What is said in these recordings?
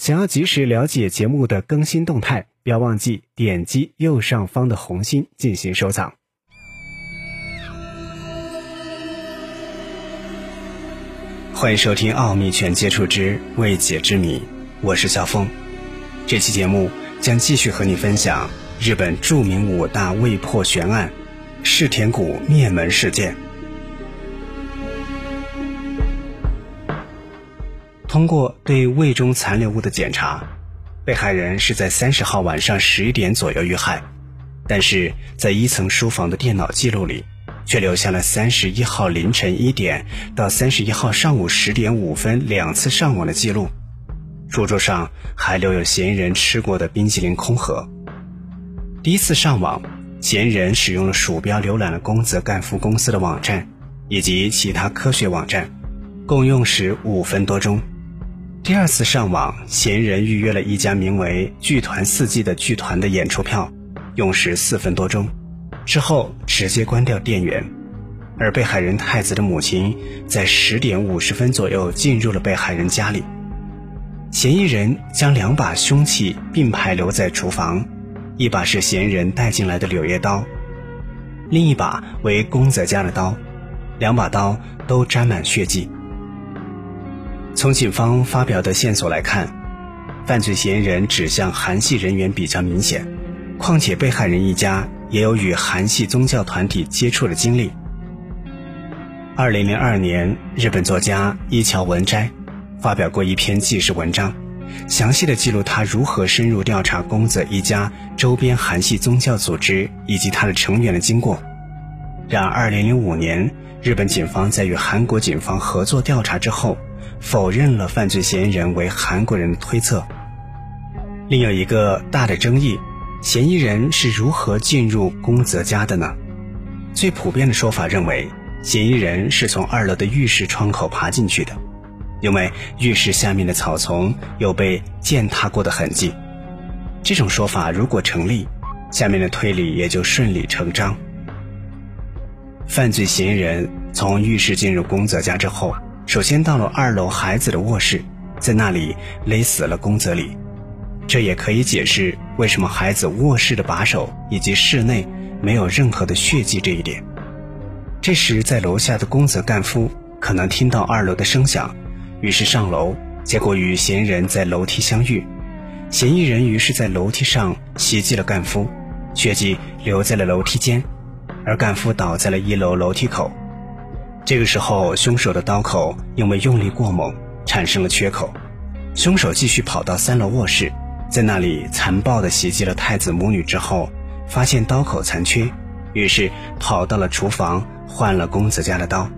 想要及时了解节目的更新动态，不要忘记点击右上方的红心进行收藏。欢迎收听《奥秘全接触之未解之谜》，我是小峰。这期节目将继续和你分享日本著名五大未破悬案——世田谷灭门事件。通过对胃中残留物的检查，被害人是在三十号晚上十一点左右遇害，但是在一层书房的电脑记录里，却留下了三十一号凌晨一点到三十一号上午十点五分两次上网的记录。书桌上还留有嫌疑人吃过的冰淇淋空盒。第一次上网，嫌疑人使用了鼠标浏览了宫泽干夫公司的网站以及其他科学网站，共用时五分多钟。第二次上网，嫌疑人预约了一家名为“剧团四季”的剧团的演出票，用时四分多钟，之后直接关掉电源。而被害人太子的母亲在十点五十分左右进入了被害人家里，嫌疑人将两把凶器并排留在厨房，一把是嫌疑人带进来的柳叶刀，另一把为宫泽家的刀，两把刀都沾满血迹。从警方发表的线索来看，犯罪嫌疑人指向韩系人员比较明显，况且被害人一家也有与韩系宗教团体接触的经历。二零零二年，日本作家伊桥文斋发表过一篇纪实文章，详细的记录他如何深入调查宫泽一家周边韩系宗教组织以及他的成员的经过。然而，二零零五年，日本警方在与韩国警方合作调查之后。否认了犯罪嫌疑人为韩国人的推测。另有一个大的争议，嫌疑人是如何进入宫泽家的呢？最普遍的说法认为，嫌疑人是从二楼的浴室窗口爬进去的，因为浴室下面的草丛有被践踏过的痕迹。这种说法如果成立，下面的推理也就顺理成章。犯罪嫌疑人从浴室进入宫泽家之后。首先到了二楼孩子的卧室，在那里勒死了宫泽里，这也可以解释为什么孩子卧室的把手以及室内没有任何的血迹这一点。这时在楼下的宫泽干夫可能听到二楼的声响，于是上楼，结果与嫌疑人在楼梯相遇，嫌疑人于是在楼梯上袭击了干夫，血迹留在了楼梯间，而干夫倒在了一楼楼梯口。这个时候，凶手的刀口因为用力过猛产生了缺口。凶手继续跑到三楼卧室，在那里残暴地袭击了太子母女之后，发现刀口残缺，于是跑到了厨房换了公子家的刀。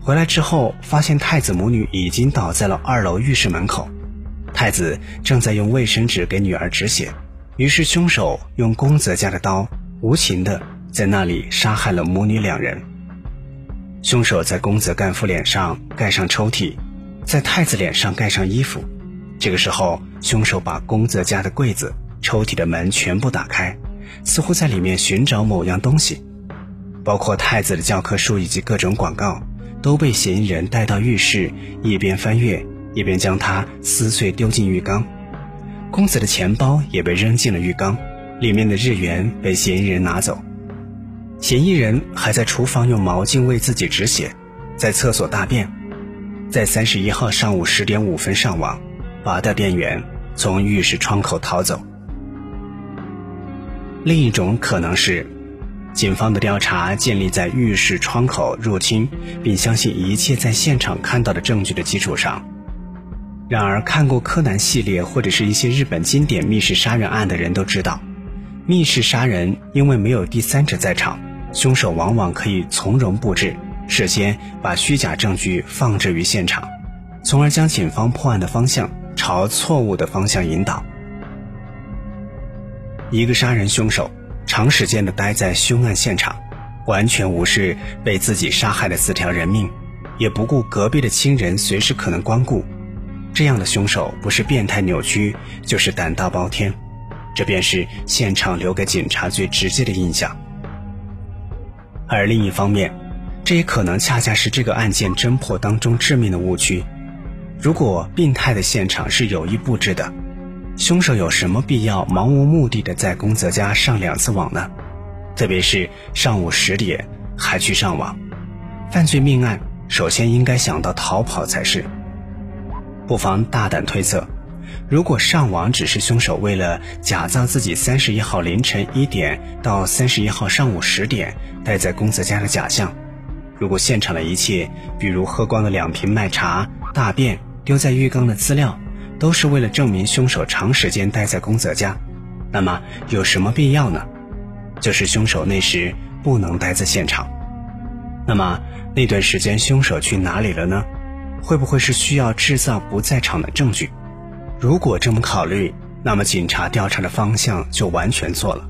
回来之后，发现太子母女已经倒在了二楼浴室门口，太子正在用卫生纸给女儿止血，于是凶手用公子家的刀无情地在那里杀害了母女两人。凶手在公子干夫脸上盖上抽屉，在太子脸上盖上衣服。这个时候，凶手把公子家的柜子、抽屉的门全部打开，似乎在里面寻找某样东西，包括太子的教科书以及各种广告，都被嫌疑人带到浴室，一边翻阅，一边将它撕碎丢进浴缸。公子的钱包也被扔进了浴缸，里面的日元被嫌疑人拿走。嫌疑人还在厨房用毛巾为自己止血，在厕所大便，在三十一号上午十点五分上网，拔掉电源，从浴室窗口逃走。另一种可能是，警方的调查建立在浴室窗口入侵，并相信一切在现场看到的证据的基础上。然而，看过柯南系列或者是一些日本经典密室杀人案的人都知道，密室杀人因为没有第三者在场。凶手往往可以从容布置，事先把虚假证据放置于现场，从而将警方破案的方向朝错误的方向引导。一个杀人凶手长时间的待在凶案现场，完全无视被自己杀害的四条人命，也不顾隔壁的亲人随时可能光顾，这样的凶手不是变态扭曲，就是胆大包天，这便是现场留给警察最直接的印象。而另一方面，这也可能恰恰是这个案件侦破当中致命的误区。如果病态的现场是有意布置的，凶手有什么必要盲无目的的在宫泽家上两次网呢？特别是上午十点还去上网，犯罪命案首先应该想到逃跑才是。不妨大胆推测，如果上网只是凶手为了假造自己三十一号凌晨一点到三十一号上午十点待在宫泽家的假象，如果现场的一切，比如喝光了两瓶麦茶、大便、丢在浴缸的资料，都是为了证明凶手长时间待在宫泽家，那么有什么必要呢？就是凶手那时不能待在现场。那么那段时间凶手去哪里了呢？会不会是需要制造不在场的证据？如果这么考虑，那么警察调查的方向就完全错了。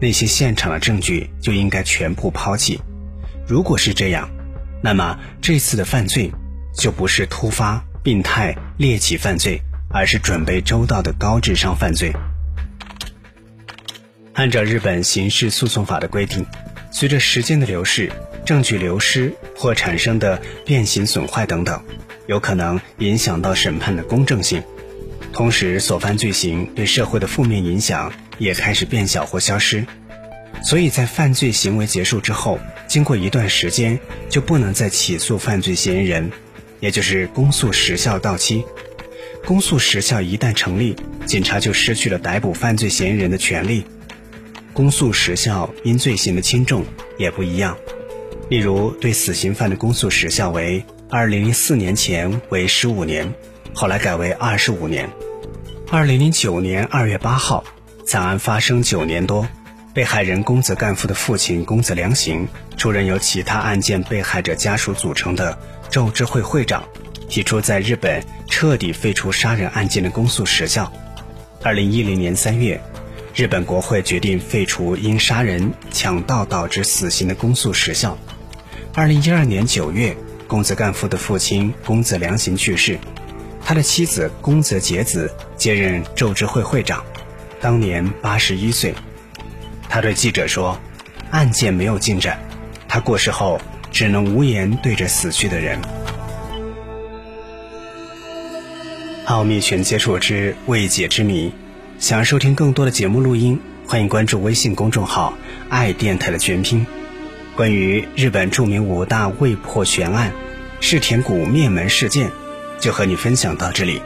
那些现场的证据就应该全部抛弃。如果是这样，那么这次的犯罪就不是突发、病态、猎奇犯罪，而是准备周到的高智商犯罪。按照日本刑事诉讼法的规定，随着时间的流逝，证据流失或产生的变形损坏等等，有可能影响到审判的公正性。同时，所犯罪行对社会的负面影响也开始变小或消失。所以在犯罪行为结束之后，经过一段时间就不能再起诉犯罪嫌疑人，也就是公诉时效到期。公诉时效一旦成立，警察就失去了逮捕犯罪嫌疑人的权利。公诉时效因罪行的轻重也不一样，例如对死刑犯的公诉时效为二零零四年前为十五年，后来改为二十五年。二零零九年二月八号，惨案发生九年多，被害人公子干夫的父亲公子良行出任由其他案件被害者家属组成的咒之会会长，提出在日本彻底废除杀人案件的公诉时效。二零一零年三月。日本国会决定废除因杀人、抢盗导致死刑的公诉时效。二零一二年九月，公子干夫的父亲公子良行去世，他的妻子宫泽结子接任咒之会会长，当年八十一岁。他对记者说：“案件没有进展，他过世后只能无言对着死去的人。”奥秘全接触之未解之谜。想要收听更多的节目录音，欢迎关注微信公众号“爱电台”的全拼。关于日本著名五大未破悬案——世田谷灭门事件，就和你分享到这里。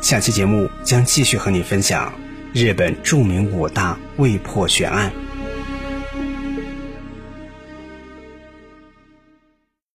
下期节目将继续和你分享日本著名五大未破悬案。